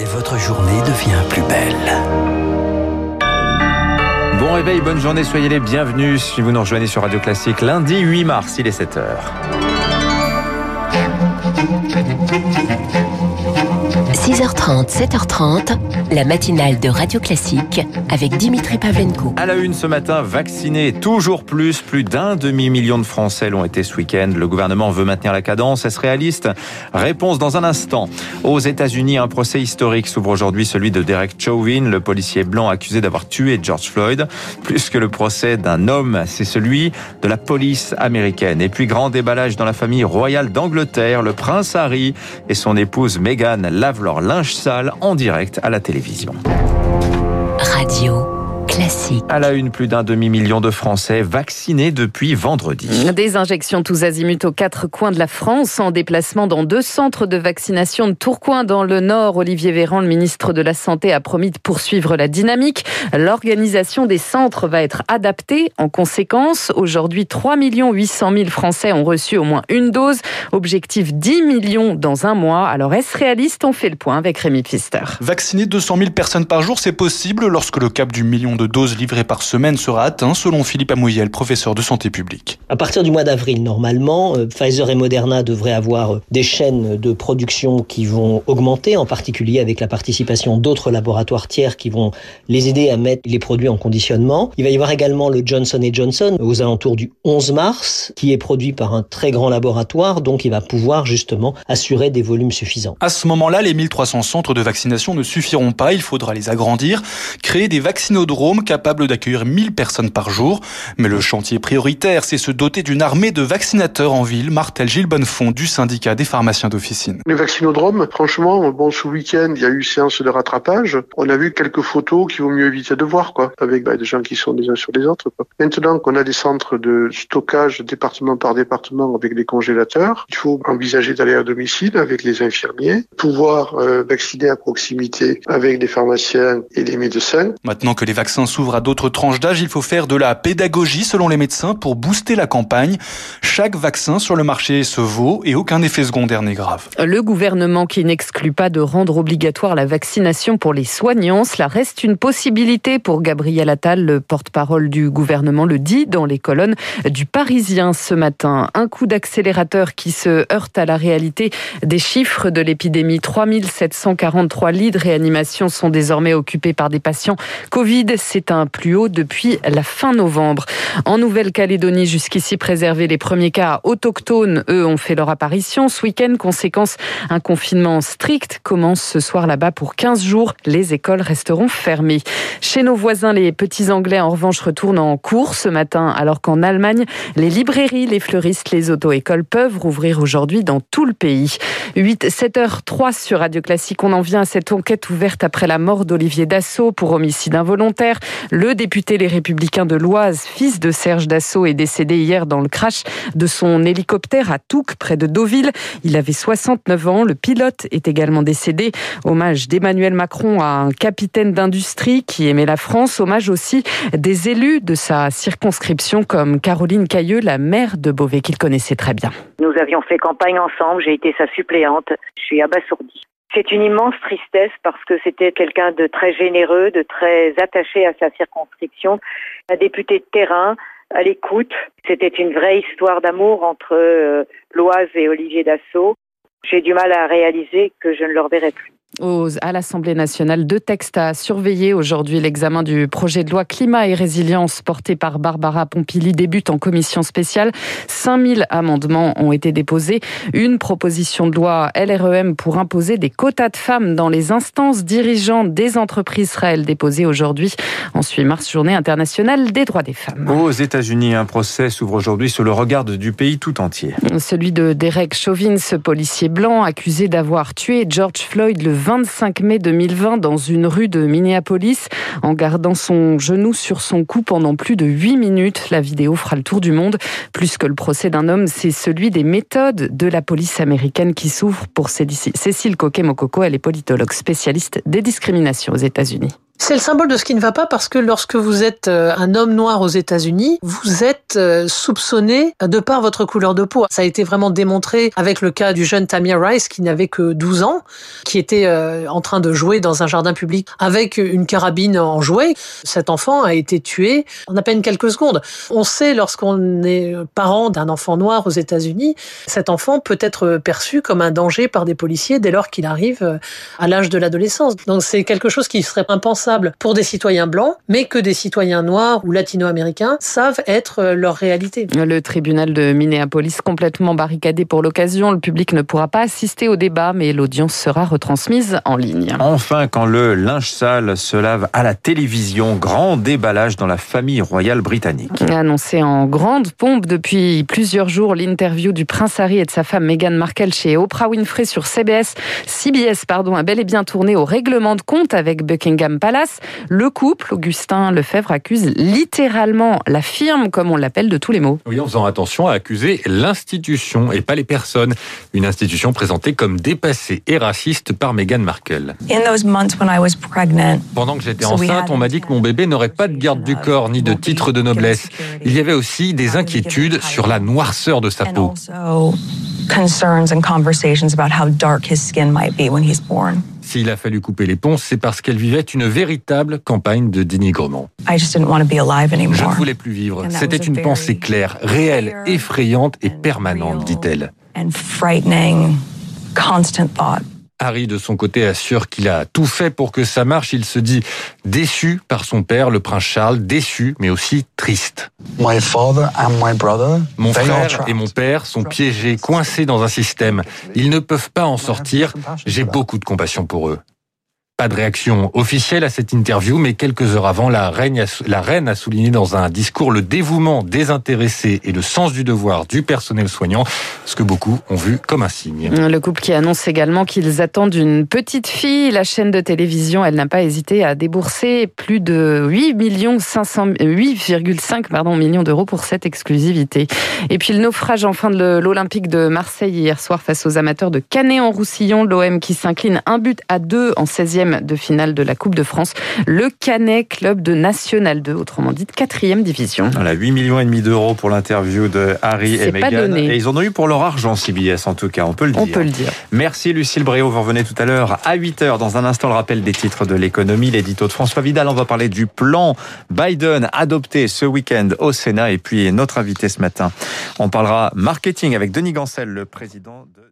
Et votre journée devient plus belle. Bon réveil, bonne journée, soyez les bienvenus si vous nous rejoignez sur Radio Classique lundi 8 mars, il est 7h. 6h30, 7h30, la matinale de Radio Classique avec Dimitri Pavlenko. À la une ce matin, vaccinés toujours plus, plus d'un demi-million de Français l'ont été ce week-end. Le gouvernement veut maintenir la cadence, est-ce réaliste? Réponse dans un instant. Aux États-Unis, un procès historique s'ouvre aujourd'hui, celui de Derek Chauvin, le policier blanc accusé d'avoir tué George Floyd. Plus que le procès d'un homme, c'est celui de la police américaine. Et puis grand déballage dans la famille royale d'Angleterre, le prince Harry et son épouse Meghan lavent leur linge sale en direct à la télévision. Radio classique. À la une, plus d'un demi-million de Français vaccinés depuis vendredi. Des injections tous azimuts aux quatre coins de la France en déplacement dans deux centres de vaccination de Tourcoing dans le Nord. Olivier Véran, le ministre de la Santé, a promis de poursuivre la dynamique. L'organisation des centres va être adaptée en conséquence. Aujourd'hui, 3 800 000 Français ont reçu au moins une dose. Objectif 10 millions dans un mois. Alors est-ce réaliste? On fait le point avec Rémi Pfister. Vacciner 200 000 personnes par jour, c'est possible lorsque le cap du million de doses livrées par semaine sera atteint, selon Philippe Amouyel, professeur de santé publique. À partir du mois d'avril, normalement, euh, Pfizer et Moderna devraient avoir euh, des chaînes de production qui vont augmenter, en particulier avec la participation d'autres laboratoires tiers qui vont les aider à mettre les produits en conditionnement. Il va y avoir également le Johnson Johnson aux alentours du 11 mars, qui est produit par un très grand laboratoire, donc il va pouvoir justement assurer des volumes suffisants. À ce moment-là, les 1300 centres de vaccination ne suffiront pas, il faudra les agrandir, créer des vaccinodromes capable d'accueillir 1000 personnes par jour. Mais le chantier prioritaire, c'est se doter d'une armée de vaccinateurs en ville, martel Gilles Bonnefond du syndicat des pharmaciens d'officine. Les vaccinodromes, franchement, bon, ce week-end, il y a eu séance de rattrapage. On a vu quelques photos qu'il vaut mieux éviter de voir, quoi, avec bah, des gens qui sont les uns sur les autres. Quoi. Maintenant qu'on a des centres de stockage département par département avec des congélateurs, il faut envisager d'aller à domicile avec les infirmiers, pouvoir euh, vacciner à proximité avec les pharmaciens et les médecins. Maintenant que les vaccins s'ouvre à d'autres tranches d'âge, il faut faire de la pédagogie selon les médecins pour booster la campagne. Chaque vaccin sur le marché se vaut et aucun effet secondaire n'est grave. Le gouvernement qui n'exclut pas de rendre obligatoire la vaccination pour les soignants, cela reste une possibilité pour Gabriel Attal, le porte-parole du gouvernement, le dit dans les colonnes du Parisien ce matin. Un coup d'accélérateur qui se heurte à la réalité des chiffres de l'épidémie. 3743 lits de réanimation sont désormais occupés par des patients Covid c'est un plus haut depuis la fin novembre. En Nouvelle-Calédonie, jusqu'ici préservés, les premiers cas autochtones, eux, ont fait leur apparition. Ce week-end, conséquence, un confinement strict commence ce soir là-bas pour 15 jours. Les écoles resteront fermées. Chez nos voisins, les petits Anglais, en revanche, retournent en cours ce matin, alors qu'en Allemagne, les librairies, les fleuristes, les auto-écoles peuvent rouvrir aujourd'hui dans tout le pays. 8, 7h03 sur Radio Classique. On en vient à cette enquête ouverte après la mort d'Olivier Dassault pour homicide involontaire. Le député Les Républicains de l'Oise, fils de Serge Dassault, est décédé hier dans le crash de son hélicoptère à Touques, près de Deauville. Il avait 69 ans. Le pilote est également décédé. Hommage d'Emmanuel Macron à un capitaine d'industrie qui aimait la France. Hommage aussi des élus de sa circonscription comme Caroline Cailleux, la maire de Beauvais qu'il connaissait très bien. Nous avions fait campagne ensemble. J'ai été sa suppléante. Je suis abasourdie. C'est une immense tristesse parce que c'était quelqu'un de très généreux, de très attaché à sa circonscription, un député de terrain, à l'écoute. C'était une vraie histoire d'amour entre euh, Loise et Olivier Dassault. J'ai du mal à réaliser que je ne le reverrai plus à l'Assemblée nationale. Deux textes à surveiller aujourd'hui. L'examen du projet de loi climat et résilience porté par Barbara Pompili débute en commission spéciale. 5000 amendements ont été déposés. Une proposition de loi LREM pour imposer des quotas de femmes dans les instances dirigeantes des entreprises Israël déposée aujourd'hui en 8 mars, journée internationale des droits des femmes. Aux États-Unis, un procès s'ouvre aujourd'hui sur le regard du pays tout entier. Celui de Derek Chauvin, ce policier blanc accusé d'avoir tué George Floyd le 25 mai 2020 dans une rue de Minneapolis en gardant son genou sur son cou pendant plus de 8 minutes. La vidéo fera le tour du monde. Plus que le procès d'un homme, c'est celui des méthodes de la police américaine qui s'ouvre pour Cécile Coquet-Mokoko. Elle est politologue spécialiste des discriminations aux États-Unis. C'est le symbole de ce qui ne va pas parce que lorsque vous êtes euh, un homme noir aux États-Unis, vous êtes euh, soupçonné de par votre couleur de peau. Ça a été vraiment démontré avec le cas du jeune Tamir Rice qui n'avait que 12 ans, qui était euh, en train de jouer dans un jardin public avec une carabine en jouet. Cet enfant a été tué en à peine quelques secondes. On sait lorsqu'on est parent d'un enfant noir aux États-Unis, cet enfant peut être perçu comme un danger par des policiers dès lors qu'il arrive à l'âge de l'adolescence. Donc c'est quelque chose qui serait impensable pour des citoyens blancs, mais que des citoyens noirs ou latino-américains savent être euh, leur réalité. Le tribunal de Minneapolis complètement barricadé pour l'occasion. Le public ne pourra pas assister au débat, mais l'audience sera retransmise en ligne. Enfin, quand le linge sale se lave à la télévision, grand déballage dans la famille royale britannique. Annoncé en grande pompe depuis plusieurs jours, l'interview du prince Harry et de sa femme Meghan Markle chez Oprah Winfrey sur CBS, CBS pardon, a bel et bien tourné au règlement de compte avec Buckingham Palace le couple, Augustin Lefebvre, accuse littéralement la firme, comme on l'appelle, de tous les mots. Oui, en faisant attention à accuser l'institution et pas les personnes. Une institution présentée comme dépassée et raciste par Meghan Markle. Pendant que j'étais enceinte, on m'a dit que mon bébé n'aurait pas de garde du corps ni de titre de noblesse. Il y avait aussi des inquiétudes sur la noirceur de sa peau. S'il a fallu couper les ponts, c'est parce qu'elle vivait une véritable campagne de dénigrement. Je ne voulais plus vivre. C'était une pensée claire, réelle, effrayante et permanente, dit-elle. Harry, de son côté, assure qu'il a tout fait pour que ça marche. Il se dit déçu par son père, le prince Charles, déçu, mais aussi triste. mon frère et mon père sont piégés, coincés dans un système. Ils ne peuvent pas en sortir. J'ai beaucoup de compassion pour eux. Pas de réaction officielle à cette interview, mais quelques heures avant, la reine, a, la reine a souligné dans un discours le dévouement désintéressé et le sens du devoir du personnel soignant, ce que beaucoup ont vu comme un signe. Le couple qui annonce également qu'ils attendent une petite fille. La chaîne de télévision, elle n'a pas hésité à débourser plus de 8 millions 8,5 pardon millions d'euros pour cette exclusivité. Et puis le naufrage en fin de l'Olympique de Marseille hier soir face aux amateurs de Canet-en-Roussillon, l'OM qui s'incline un but à deux en 16e de finale de la Coupe de France. Le Canet, club de National 2, autrement dit de quatrième division. Voilà, 8 millions et demi d'euros pour l'interview de Harry et Meghan. Et ils en ont eu pour leur argent, CBS en tout cas, on peut le dire. On peut le dire. Merci Lucille Bréau, vous revenez tout à l'heure à 8h. Dans un instant, le rappel des titres de l'économie, l'édito de François Vidal. On va parler du plan Biden adopté ce week-end au Sénat. Et puis notre invité ce matin, on parlera marketing avec Denis Gancel, le président de...